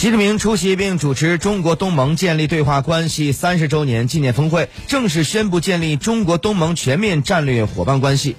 习近平出席并主持中国东盟建立对话关系三十周年纪念峰会正式宣布建立中国东盟全面战略伙伴关系。